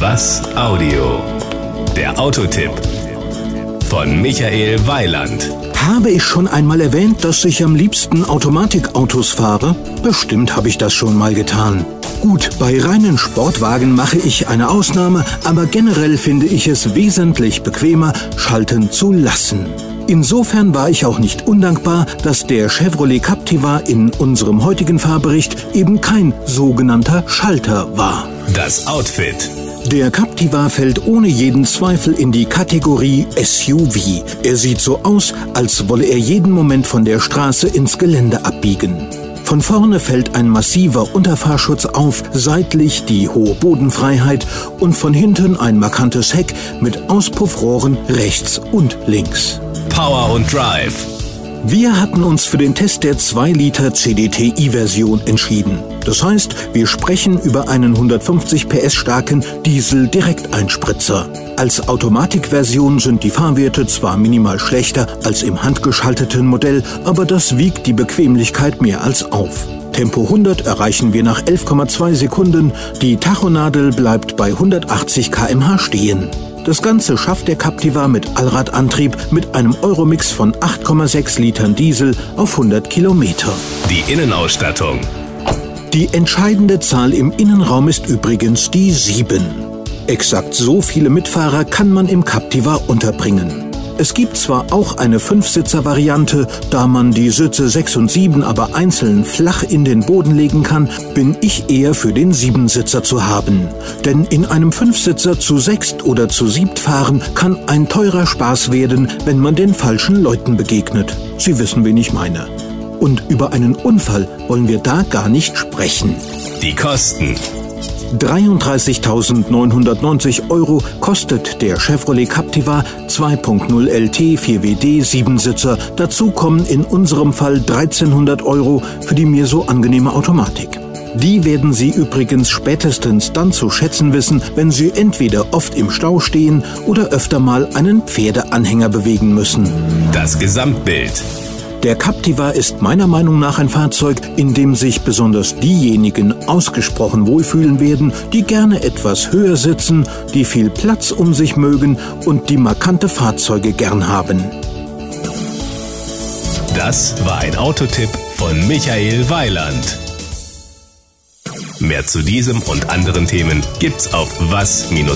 Was Audio? Der Autotipp von Michael Weiland. Habe ich schon einmal erwähnt, dass ich am liebsten Automatikautos fahre? Bestimmt habe ich das schon mal getan. Gut, bei reinen Sportwagen mache ich eine Ausnahme, aber generell finde ich es wesentlich bequemer, schalten zu lassen. Insofern war ich auch nicht undankbar, dass der Chevrolet Captiva in unserem heutigen Fahrbericht eben kein sogenannter Schalter war. Das Outfit. Der Captiva fällt ohne jeden Zweifel in die Kategorie SUV. Er sieht so aus, als wolle er jeden Moment von der Straße ins Gelände abbiegen. Von vorne fällt ein massiver Unterfahrschutz auf, seitlich die hohe Bodenfreiheit und von hinten ein markantes Heck mit Auspuffrohren rechts und links. Power und Drive. Wir hatten uns für den Test der 2 Liter CDTI-Version entschieden. Das heißt, wir sprechen über einen 150 PS starken Diesel-Direkteinspritzer. Als Automatikversion sind die Fahrwerte zwar minimal schlechter als im handgeschalteten Modell, aber das wiegt die Bequemlichkeit mehr als auf. Tempo 100 erreichen wir nach 11,2 Sekunden, die Tachonadel bleibt bei 180 km/h stehen. Das Ganze schafft der Captiva mit Allradantrieb mit einem Euromix von 8,6 Litern Diesel auf 100 Kilometer. Die Innenausstattung. Die entscheidende Zahl im Innenraum ist übrigens die 7. Exakt so viele Mitfahrer kann man im Captiva unterbringen. Es gibt zwar auch eine Fünfsitzer-Variante, da man die Sitze 6 und 7 aber einzeln flach in den Boden legen kann, bin ich eher für den Siebensitzer zu haben. Denn in einem Fünfsitzer zu sechst oder zu siebt fahren kann ein teurer Spaß werden, wenn man den falschen Leuten begegnet. Sie wissen, wen ich meine. Und über einen Unfall wollen wir da gar nicht sprechen. Die Kosten. 33.990 Euro kostet der Chevrolet Captiva 2.0 LT 4WD 7-Sitzer. Dazu kommen in unserem Fall 1300 Euro für die mir so angenehme Automatik. Die werden Sie übrigens spätestens dann zu schätzen wissen, wenn Sie entweder oft im Stau stehen oder öfter mal einen Pferdeanhänger bewegen müssen. Das Gesamtbild. Der Captiva ist meiner Meinung nach ein Fahrzeug, in dem sich besonders diejenigen ausgesprochen wohlfühlen werden, die gerne etwas höher sitzen, die viel Platz um sich mögen und die markante Fahrzeuge gern haben. Das war ein Autotipp von Michael Weiland. Mehr zu diesem und anderen Themen gibt's auf was-audio.de.